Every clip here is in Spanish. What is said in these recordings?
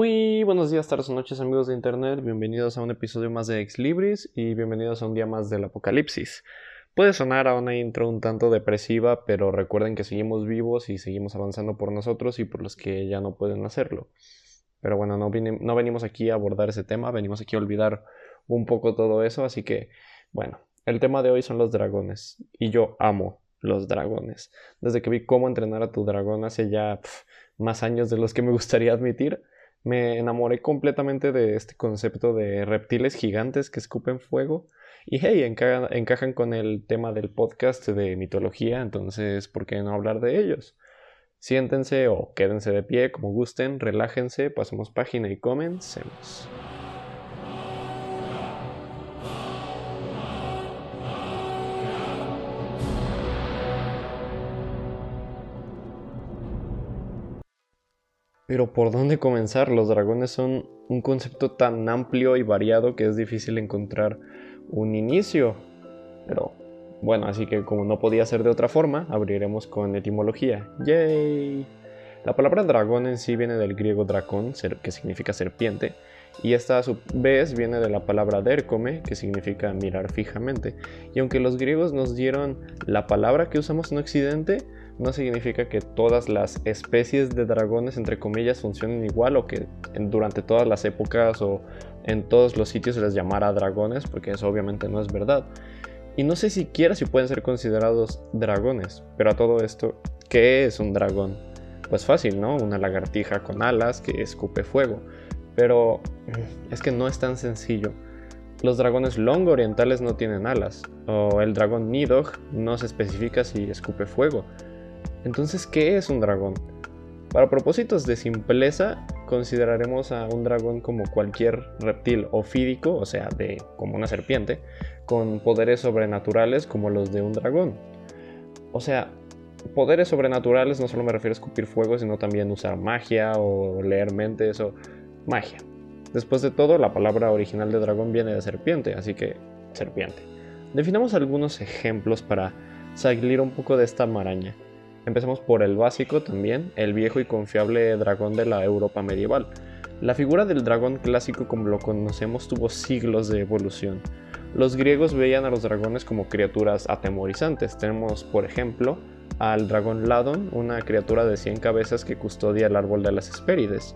Muy buenos días, tardes o noches amigos de internet, bienvenidos a un episodio más de Ex Libris y bienvenidos a un día más del apocalipsis. Puede sonar a una intro un tanto depresiva, pero recuerden que seguimos vivos y seguimos avanzando por nosotros y por los que ya no pueden hacerlo. Pero bueno, no, no venimos aquí a abordar ese tema, venimos aquí a olvidar un poco todo eso, así que bueno, el tema de hoy son los dragones y yo amo los dragones. Desde que vi cómo entrenar a tu dragón hace ya más años de los que me gustaría admitir, me enamoré completamente de este concepto de reptiles gigantes que escupen fuego. Y hey, encajan con el tema del podcast de mitología, entonces, ¿por qué no hablar de ellos? Siéntense o quédense de pie como gusten, relájense, pasemos página y comencemos. Pero ¿por dónde comenzar? Los dragones son un concepto tan amplio y variado que es difícil encontrar un inicio. Pero bueno, así que como no podía ser de otra forma, abriremos con etimología. ¡Yay! La palabra dragón en sí viene del griego dracón, que significa serpiente, y esta a su vez viene de la palabra dercome, que significa mirar fijamente. Y aunque los griegos nos dieron la palabra que usamos en Occidente, no significa que todas las especies de dragones, entre comillas, funcionen igual o que durante todas las épocas o en todos los sitios se les llamara dragones, porque eso obviamente no es verdad. Y no sé siquiera si pueden ser considerados dragones, pero a todo esto, ¿qué es un dragón? Pues fácil, ¿no? Una lagartija con alas que escupe fuego. Pero mm, es que no es tan sencillo. Los dragones long orientales no tienen alas, o el dragón Nidog no se especifica si escupe fuego. Entonces, ¿qué es un dragón? Para propósitos de simpleza, consideraremos a un dragón como cualquier reptil ofídico, o sea, de como una serpiente, con poderes sobrenaturales como los de un dragón. O sea, poderes sobrenaturales no solo me refiero a escupir fuego, sino también usar magia o leer mentes o magia. Después de todo, la palabra original de dragón viene de serpiente, así que serpiente. Definamos algunos ejemplos para salir un poco de esta maraña. Empecemos por el básico también, el viejo y confiable dragón de la Europa medieval. La figura del dragón clásico como lo conocemos tuvo siglos de evolución. Los griegos veían a los dragones como criaturas atemorizantes. Tenemos, por ejemplo, al dragón Ladon, una criatura de 100 cabezas que custodia el árbol de las Hespérides.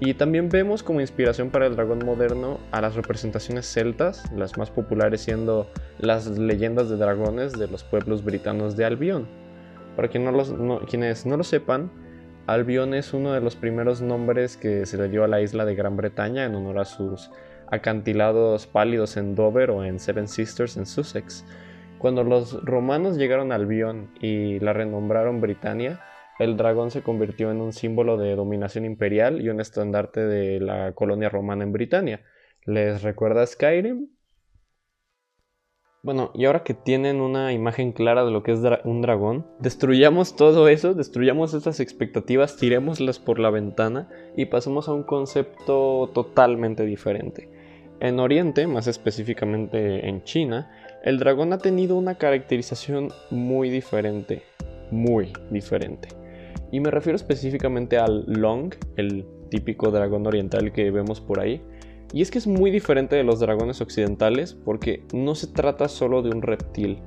Y también vemos como inspiración para el dragón moderno a las representaciones celtas, las más populares siendo las leyendas de dragones de los pueblos britanos de Albion. Para quienes no lo sepan, Albion es uno de los primeros nombres que se le dio a la isla de Gran Bretaña en honor a sus acantilados pálidos en Dover o en Seven Sisters en Sussex. Cuando los romanos llegaron a Albion y la renombraron Britannia, el dragón se convirtió en un símbolo de dominación imperial y un estandarte de la colonia romana en Britania. ¿Les recuerda Skyrim? Bueno, y ahora que tienen una imagen clara de lo que es un dragón, destruyamos todo eso, destruyamos estas expectativas, tirémoslas por la ventana y pasemos a un concepto totalmente diferente. En Oriente, más específicamente en China, el dragón ha tenido una caracterización muy diferente, muy diferente. Y me refiero específicamente al Long, el típico dragón oriental que vemos por ahí, y es que es muy diferente de los dragones occidentales porque no se trata solo de un reptil.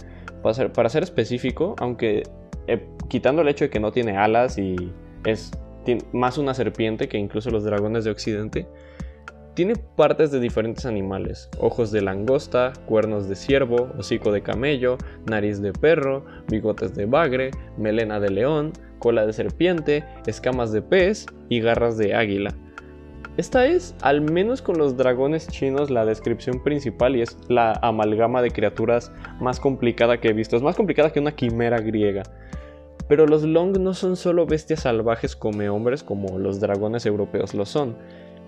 Para ser, específico, aunque eh, quitando el hecho de que no tiene alas y es más una serpiente que incluso los dragones de occidente, tiene partes de diferentes animales, ojos de langosta, cuernos de ciervo, hocico de camello, nariz de perro, bigotes de bagre, melena de león, cola de serpiente, escamas de pez y garras de águila. Esta es, al menos con los dragones chinos, la descripción principal y es la amalgama de criaturas más complicada que he visto. Es más complicada que una quimera griega. Pero los Long no son solo bestias salvajes come hombres como los dragones europeos lo son.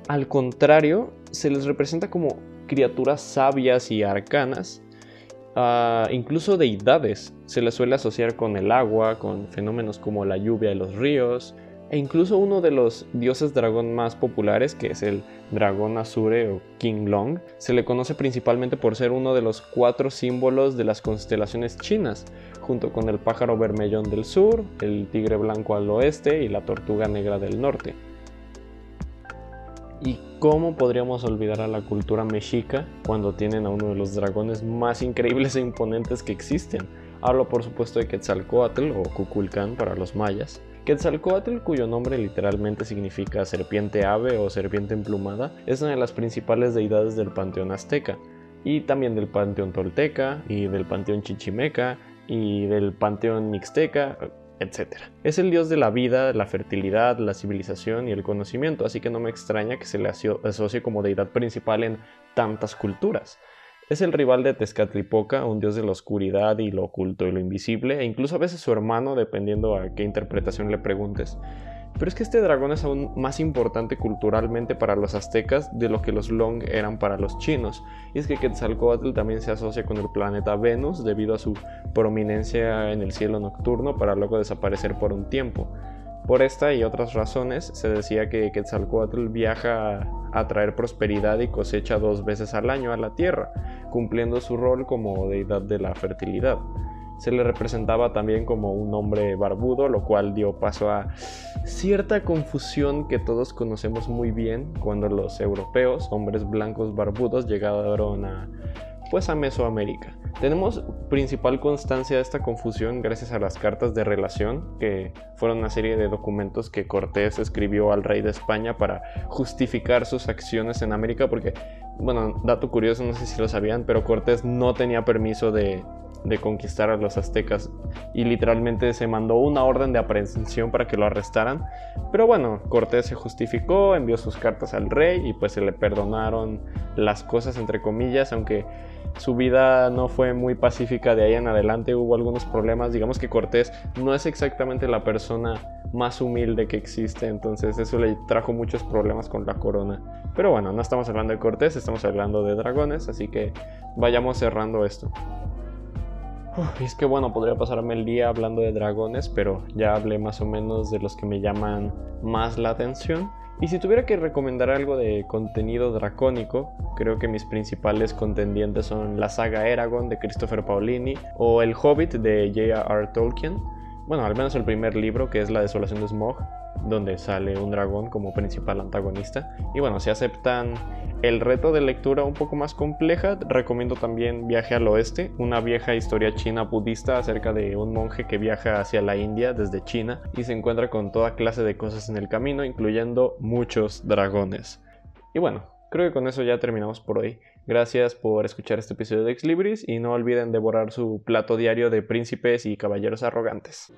Al contrario, se les representa como criaturas sabias y arcanas, uh, incluso deidades. Se les suele asociar con el agua, con fenómenos como la lluvia y los ríos, e incluso uno de los dioses dragón más populares, que es el dragón Azure o King Long, se le conoce principalmente por ser uno de los cuatro símbolos de las constelaciones chinas, junto con el pájaro vermellón del sur, el tigre blanco al oeste y la tortuga negra del norte. ¿Y cómo podríamos olvidar a la cultura mexica cuando tienen a uno de los dragones más increíbles e imponentes que existen? Hablo por supuesto de Quetzalcoatl o Cuculcán para los mayas. Quetzalcoatl, cuyo nombre literalmente significa serpiente ave o serpiente emplumada, es una de las principales deidades del panteón azteca y también del panteón tolteca y del panteón chichimeca y del panteón mixteca, etc. Es el dios de la vida, la fertilidad, la civilización y el conocimiento, así que no me extraña que se le asocie como deidad principal en tantas culturas. Es el rival de Tezcatlipoca, un dios de la oscuridad y lo oculto y lo invisible, e incluso a veces su hermano, dependiendo a qué interpretación le preguntes. Pero es que este dragón es aún más importante culturalmente para los aztecas de lo que los Long eran para los chinos. Y es que Quetzalcoatl también se asocia con el planeta Venus debido a su prominencia en el cielo nocturno para luego desaparecer por un tiempo. Por esta y otras razones se decía que Quetzalcoatl viaja a traer prosperidad y cosecha dos veces al año a la tierra, cumpliendo su rol como deidad de la fertilidad se le representaba también como un hombre barbudo, lo cual dio paso a cierta confusión que todos conocemos muy bien cuando los europeos, hombres blancos barbudos, llegaron a pues a Mesoamérica. Tenemos principal constancia de esta confusión gracias a las cartas de relación, que fueron una serie de documentos que Cortés escribió al rey de España para justificar sus acciones en América, porque, bueno, dato curioso, no sé si lo sabían, pero Cortés no tenía permiso de de conquistar a los aztecas y literalmente se mandó una orden de aprehensión para que lo arrestaran. Pero bueno, Cortés se justificó, envió sus cartas al rey y pues se le perdonaron las cosas entre comillas, aunque su vida no fue muy pacífica de ahí en adelante, hubo algunos problemas, digamos que Cortés no es exactamente la persona más humilde que existe, entonces eso le trajo muchos problemas con la corona. Pero bueno, no estamos hablando de Cortés, estamos hablando de dragones, así que vayamos cerrando esto es que bueno, podría pasarme el día hablando de dragones, pero ya hablé más o menos de los que me llaman más la atención. Y si tuviera que recomendar algo de contenido dracónico, creo que mis principales contendientes son la saga Eragon de Christopher Paolini o El Hobbit de J.R.R. Tolkien. Bueno, al menos el primer libro, que es La desolación de Smog, donde sale un dragón como principal antagonista. Y bueno, si aceptan el reto de lectura un poco más compleja, recomiendo también Viaje al Oeste, una vieja historia china budista acerca de un monje que viaja hacia la India desde China y se encuentra con toda clase de cosas en el camino, incluyendo muchos dragones. Y bueno, creo que con eso ya terminamos por hoy. Gracias por escuchar este episodio de Ex Libris y no olviden devorar su plato diario de príncipes y caballeros arrogantes.